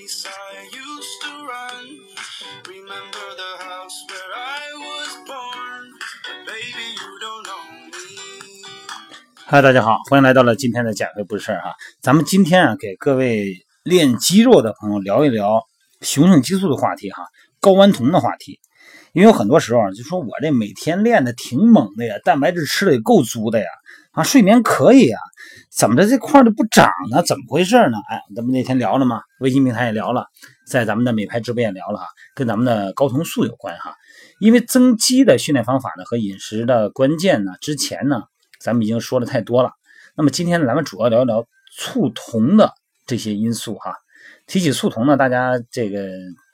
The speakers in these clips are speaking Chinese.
place I used to run. Remember the house where I was born. Baby, you don't know me. 嗨，大家好，欢迎来到了今天的减肥不是事儿哈。咱们今天啊，给各位练肌肉的朋友聊一聊雄性激素的话题哈，睾丸酮的话题。因为有很多时候啊，就说我这每天练的挺猛的呀，蛋白质吃的也够足的呀，啊，睡眠可以呀，怎么着这块儿就不长呢？怎么回事呢？哎，咱们那天聊了嘛，微信平台也聊了，在咱们的美拍直播也聊了哈，跟咱们的睾酮素有关哈。因为增肌的训练方法呢和饮食的关键呢，之前呢咱们已经说的太多了。那么今天，咱们主要聊一聊促酮的这些因素哈。提起促酮呢，大家这个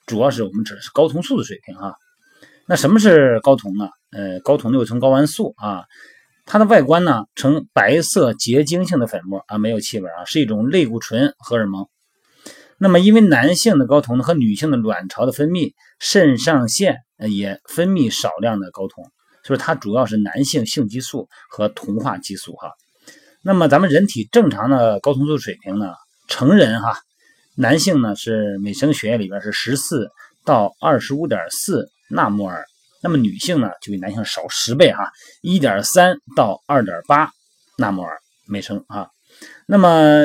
主要是我们指的是睾酮素的水平哈。那什么是睾酮呢？呃，睾酮又称睾丸素啊，它的外观呢呈白色结晶性的粉末啊，没有气味啊，是一种类固醇荷尔蒙。那么因为男性的睾酮呢和女性的卵巢的分泌，肾上腺也分泌少量的睾酮，所以它主要是男性性激素和同化激素哈。那么咱们人体正常的睾酮素水平呢，成人哈，男性呢是每升血液里边是十四到二十五点四。纳摩尔，那么女性呢就比男性少十倍哈，一点三到二点八纳摩尔每升啊。那么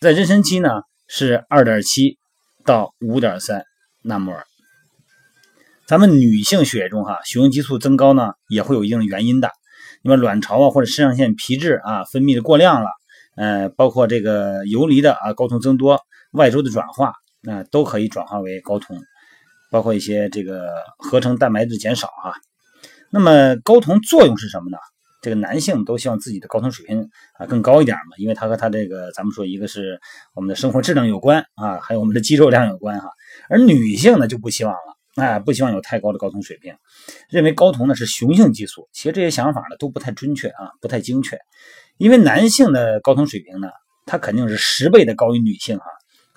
在妊娠期呢是二点七到五点三纳摩尔。咱们女性血液中哈雄激素增高呢也会有一定的原因的，那么卵巢啊或者肾上腺皮质啊分泌的过量了，呃，包括这个游离的啊睾酮增多，外周的转化那都可以转化为睾酮。包括一些这个合成蛋白质减少哈，那么睾酮作用是什么呢？这个男性都希望自己的睾酮水平啊更高一点嘛，因为它和它这个咱们说一个是我们的生活质量有关啊，还有我们的肌肉量有关哈。而女性呢就不希望了，哎，不希望有太高的睾酮水平，认为睾酮呢是雄性激素。其实这些想法呢都不太准确啊，不太精确，因为男性的睾酮水平呢，它肯定是十倍的高于女性哈。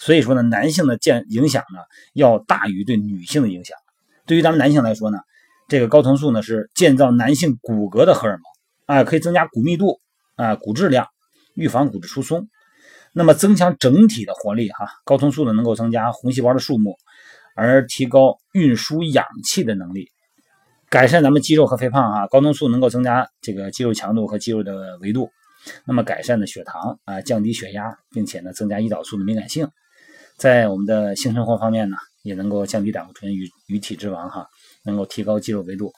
所以说呢，男性的健影响呢要大于对女性的影响。对于咱们男性来说呢，这个睾酮素呢是建造男性骨骼的荷尔蒙啊，可以增加骨密度啊、骨质量，预防骨质疏松。那么增强整体的活力哈，睾酮素呢能够增加红细胞的数目，而提高运输氧气的能力，改善咱们肌肉和肥胖啊。睾酮素能够增加这个肌肉强度和肌肉的维度，那么改善的血糖啊，降低血压，并且呢增加胰岛素的敏感性。在我们的性生活方面呢，也能够降低胆固醇与与体脂肪哈，能够提高肌肉维度，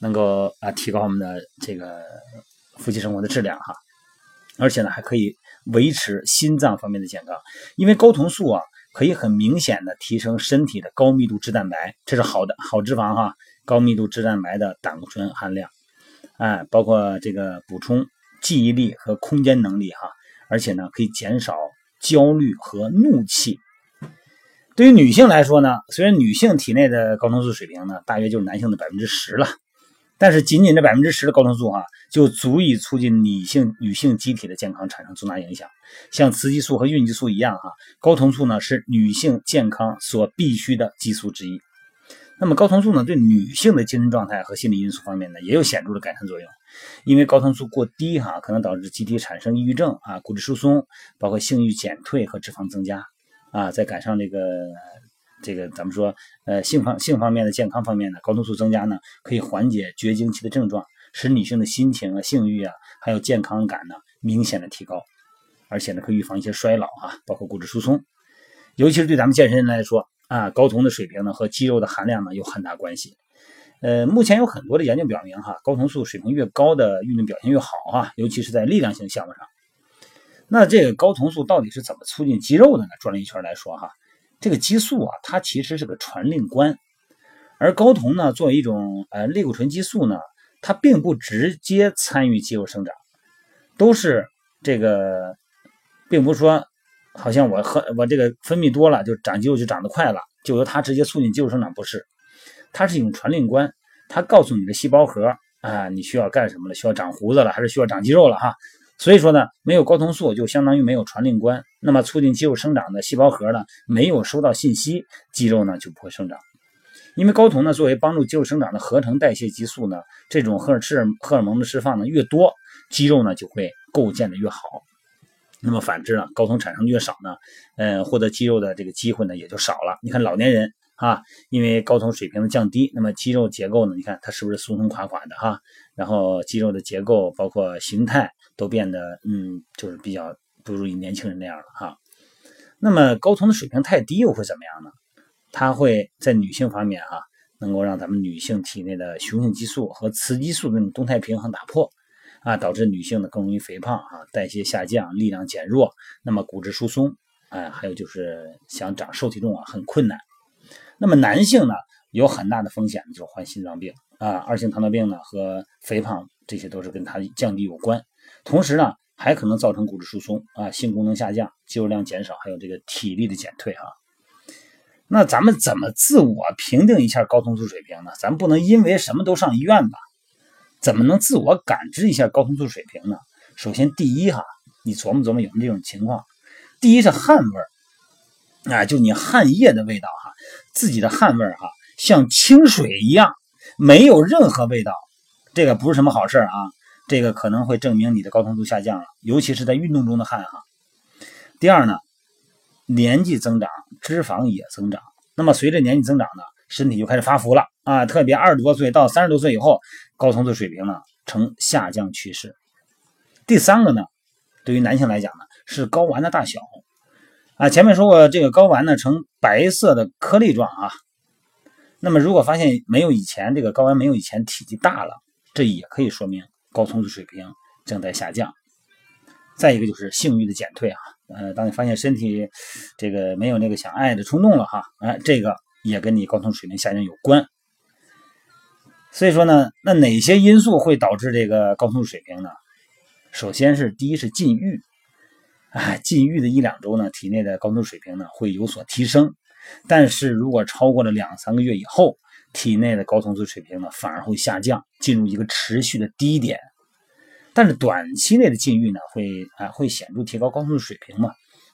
能够啊提高我们的这个夫妻生活的质量哈，而且呢还可以维持心脏方面的健康，因为睾酮素啊可以很明显的提升身体的高密度脂蛋白，这是好的好脂肪哈，高密度脂蛋白的胆固醇含量，哎，包括这个补充记忆力和空间能力哈，而且呢可以减少焦虑和怒气。对于女性来说呢，虽然女性体内的睾酮素水平呢，大约就是男性的百分之十了，但是仅仅这百分之十的睾酮素哈，就足以促进女性女性机体的健康产生重大影响。像雌激素和孕激素一样哈，睾酮素呢是女性健康所必需的激素之一。那么睾酮素呢，对女性的精神状态和心理因素方面呢，也有显著的改善作用。因为睾酮素过低哈，可能导致机体产生抑郁症啊、骨质疏松，包括性欲减退和脂肪增加。啊，再赶上这个这个，咱们说，呃，性方性方面的健康方面呢，睾酮素增加呢，可以缓解绝经期的症状，使女性的心情啊、性欲啊，还有健康感呢，明显的提高，而且呢，可以预防一些衰老啊，包括骨质疏松，尤其是对咱们健身人来说啊，睾酮的水平呢和肌肉的含量呢有很大关系。呃，目前有很多的研究表明哈，睾酮素水平越高的运动表现越好啊，尤其是在力量型项目上。那这个睾酮素到底是怎么促进肌肉的呢？转了一圈来说哈，这个激素啊，它其实是个传令官，而睾酮呢，作为一种呃类固醇激素呢，它并不直接参与肌肉生长，都是这个，并不是说好像我喝我这个分泌多了就长肌肉就长得快了，就由它直接促进肌肉生长，不是，它是一种传令官，它告诉你的细胞核啊，你需要干什么了？需要长胡子了，还是需要长肌肉了哈？所以说呢，没有睾酮素就相当于没有传令官，那么促进肌肉生长的细胞核呢，没有收到信息，肌肉呢就不会生长。因为睾酮呢作为帮助肌肉生长的合成代谢激素呢，这种荷尔赤荷尔蒙的释放呢越多，肌肉呢就会构建的越好。那么反之呢，睾酮产生越少呢，嗯，获得肌肉的这个机会呢也就少了。你看老年人啊，因为睾酮水平的降低，那么肌肉结构呢，你看它是不是松松垮垮的哈？然后肌肉的结构包括形态都变得嗯，就是比较不如年轻人那样了哈。那么睾酮的水平太低又会怎么样呢？它会在女性方面哈，能够让咱们女性体内的雄性激素和雌激素的这种动态平衡打破。啊，导致女性呢更容易肥胖啊，代谢下降，力量减弱，那么骨质疏松，哎，还有就是想长瘦体重啊很困难。那么男性呢有很大的风险，就是患心脏病啊，二型糖尿病呢和肥胖这些都是跟它降低有关。同时呢还可能造成骨质疏松啊，性功能下降，肌肉量减少，还有这个体力的减退啊。那咱们怎么自我评定一下睾酮素水平呢？咱不能因为什么都上医院吧？怎么能自我感知一下睾酮素水平呢？首先，第一哈，你琢磨琢磨有没有这种情况。第一是汗味儿，啊，就你汗液的味道哈，自己的汗味儿哈，像清水一样，没有任何味道，这个不是什么好事啊。这个可能会证明你的睾酮素下降了，尤其是在运动中的汗哈。第二呢，年纪增长，脂肪也增长。那么随着年纪增长呢？身体就开始发福了啊！特别二十多岁到三十多岁以后，睾酮素水平呢呈下降趋势。第三个呢，对于男性来讲呢，是睾丸的大小啊。前面说过，这个睾丸呢呈白色的颗粒状啊。那么如果发现没有以前这个睾丸没有以前体积大了，这也可以说明睾酮素水平正在下降。再一个就是性欲的减退啊，呃，当你发现身体这个没有那个想爱的冲动了哈，哎，这个。也跟你睾酮水平下降有关，所以说呢，那哪些因素会导致这个睾酮水平呢？首先是第一是禁欲，啊，禁欲的一两周呢，体内的睾酮水平呢会有所提升，但是如果超过了两三个月以后，体内的睾酮素水平呢反而会下降，进入一个持续的低点。但是短期内的禁欲呢，会啊会显著提高睾酮素水平嘛，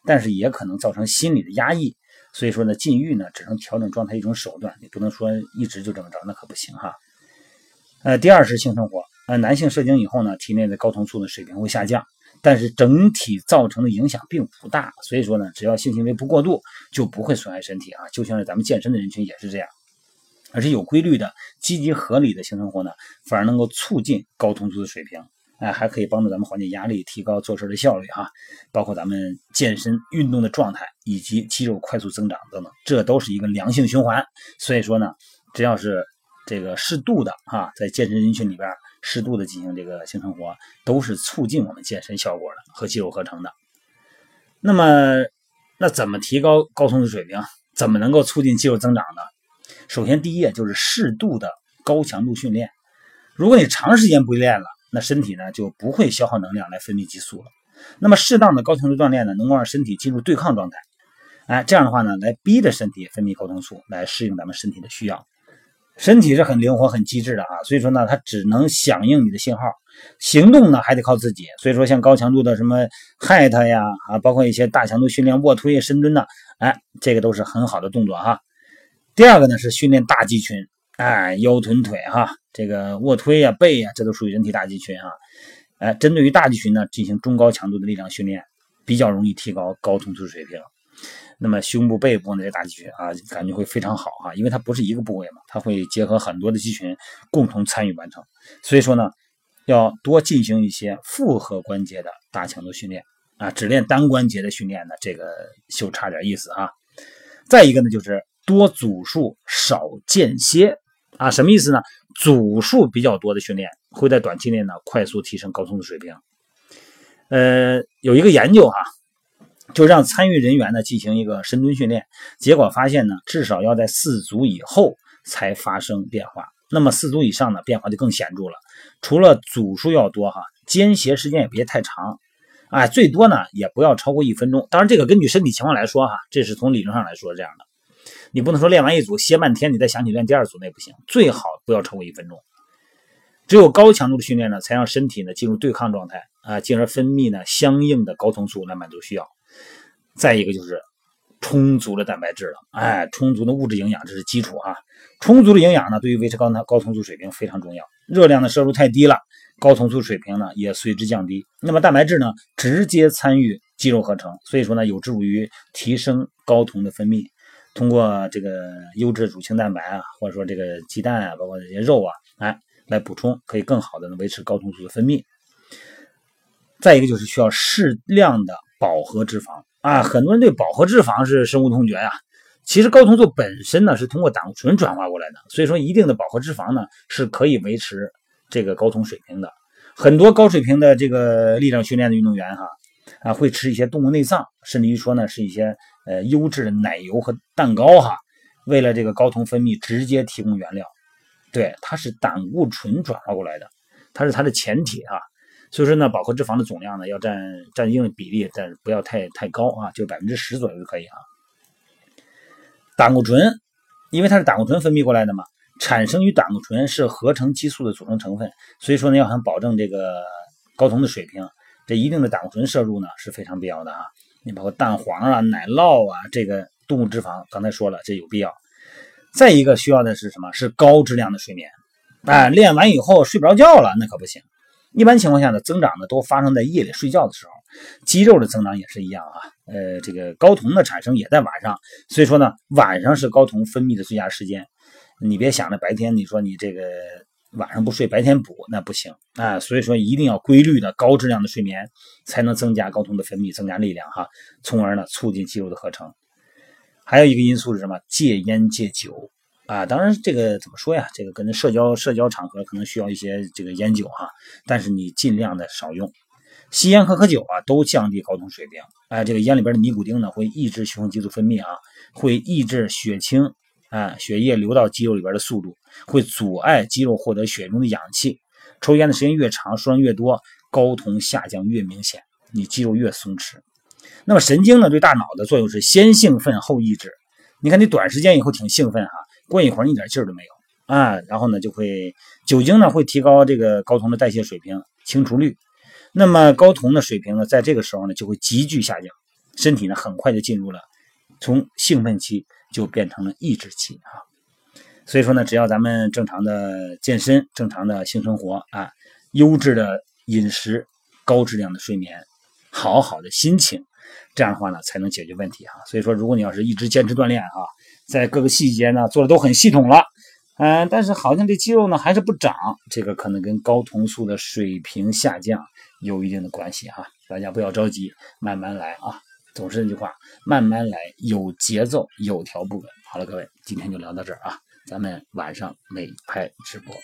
但是也可能造成心理的压抑。所以说呢，禁欲呢只能调整状态一种手段，你不能说一直就这么着，那可不行哈。呃，第二是性生活，呃，男性射精以后呢，体内的睾酮素的水平会下降，但是整体造成的影响并不大。所以说呢，只要性行为不过度，就不会损害身体啊。就像是咱们健身的人群也是这样，而且有规律的、积极合理的性生活呢，反而能够促进睾酮素的水平。哎，还可以帮助咱们缓解压力，提高做事的效率哈，包括咱们健身运动的状态以及肌肉快速增长等等，这都是一个良性循环。所以说呢，只要是这个适度的哈，在健身人群里边适度的进行这个性生活，都是促进我们健身效果的和肌肉合成的。那么，那怎么提高睾酮的水平？怎么能够促进肌肉增长呢？首先，第一就是适度的高强度训练。如果你长时间不练了，那身体呢就不会消耗能量来分泌激素了。那么适当的高强度锻炼呢，能够让身体进入对抗状态。哎，这样的话呢，来逼着身体分泌睾酮素，来适应咱们身体的需要。身体是很灵活、很机智的啊，所以说呢，它只能响应你的信号，行动呢还得靠自己。所以说，像高强度的什么 HIIT 呀啊，包括一些大强度训练、卧推、深蹲的，哎，这个都是很好的动作哈。第二个呢是训练大肌群，哎，腰臀腿哈。这个卧推呀、背呀，这都属于人体大肌群啊。哎，针对于大肌群呢，进行中高强度的力量训练，比较容易提高睾酮素水平。那么胸部、背部那些大肌群啊，感觉会非常好啊，因为它不是一个部位嘛，它会结合很多的肌群共同参与完成。所以说呢，要多进行一些复合关节的大强度训练啊，只练单关节的训练呢，这个就差点意思啊。再一个呢，就是多组数，少间歇。啊，什么意思呢？组数比较多的训练会在短期内呢快速提升睾酮素水平。呃，有一个研究哈，就让参与人员呢进行一个深蹲训练，结果发现呢，至少要在四组以后才发生变化。那么四组以上呢，变化就更显著了。除了组数要多哈，间歇时间也别太长，哎，最多呢也不要超过一分钟。当然，这个根据身体情况来说哈，这是从理论上来说这样的。你不能说练完一组歇半天，你再想起练第二组那不行，最好不要超过一分钟。只有高强度的训练呢，才让身体呢进入对抗状态啊，进而分泌呢相应的睾酮素来满足需要。再一个就是充足的蛋白质了，哎，充足的物质营养这是基础啊。充足的营养呢，对于维持高糖睾酮素水平非常重要。热量的摄入太低了，睾酮素水平呢也随之降低。那么蛋白质呢，直接参与。肌肉合成，所以说呢，有助于提升睾酮的分泌。通过这个优质乳清蛋白啊，或者说这个鸡蛋啊，包括这些肉啊，哎，来补充，可以更好的维持睾酮素的分泌。再一个就是需要适量的饱和脂肪啊，很多人对饱和脂肪是深恶痛绝呀。其实睾酮素本身呢是通过胆固醇转化过来的，所以说一定的饱和脂肪呢是可以维持这个睾酮水平的。很多高水平的这个力量训练的运动员哈啊会吃一些动物内脏，甚至于说呢是一些呃优质的奶油和蛋糕哈，为了这个睾酮分泌直接提供原料。对，它是胆固醇转化过来的，它是它的前提啊。所以说呢，饱和脂肪的总量呢要占占一定的比例，但不要太太高啊，就百分之十左右就可以啊。胆固醇，因为它是胆固醇分泌过来的嘛，产生于胆固醇是合成激素的组成成分，所以说呢，要想保证这个睾酮的水平，这一定的胆固醇摄入呢是非常必要的啊。你包括蛋黄啊、奶酪啊，这个动物脂肪，刚才说了，这有必要。再一个需要的是什么？是高质量的睡眠。哎，练完以后睡不着觉了，那可不行。一般情况下呢，增长呢都发生在夜里睡觉的时候，肌肉的增长也是一样啊。呃，这个睾酮的产生也在晚上，所以说呢，晚上是睾酮分泌的最佳时间。你别想着白天，你说你这个晚上不睡，白天补那不行啊。所以说一定要规律的高质量的睡眠，才能增加睾酮的分泌，增加力量哈，从而呢促进肌肉的合成。还有一个因素是什么？戒烟戒酒。啊，当然，这个怎么说呀？这个跟社交社交场合可能需要一些这个烟酒哈，但是你尽量的少用。吸烟和喝酒啊，都降低睾酮水平。哎，这个烟里边的尼古丁呢，会抑制雄激素分泌啊，会抑制血清啊血液流到肌肉里边的速度，会阻碍肌肉获得血中的氧气。抽烟的时间越长，数量越多，睾酮下降越明显，你肌肉越松弛。那么神经呢，对大脑的作用是先兴奋后抑制。你看你短时间以后挺兴奋哈。过一会儿一点劲儿都没有啊，然后呢就会酒精呢会提高这个睾酮的代谢水平、清除率，那么睾酮的水平呢在这个时候呢就会急剧下降，身体呢很快就进入了从兴奋期就变成了抑制期啊。所以说呢，只要咱们正常的健身、正常的性生活啊、优质的饮食、高质量的睡眠、好好的心情，这样的话呢才能解决问题哈。所以说，如果你要是一直坚持锻炼哈。在各个细节呢做的都很系统了，嗯，但是好像这肌肉呢还是不长，这个可能跟睾酮素的水平下降有一定的关系哈。大家不要着急，慢慢来啊。总是那句话，慢慢来，有节奏，有条不紊。好了，各位，今天就聊到这儿啊，咱们晚上美拍直播。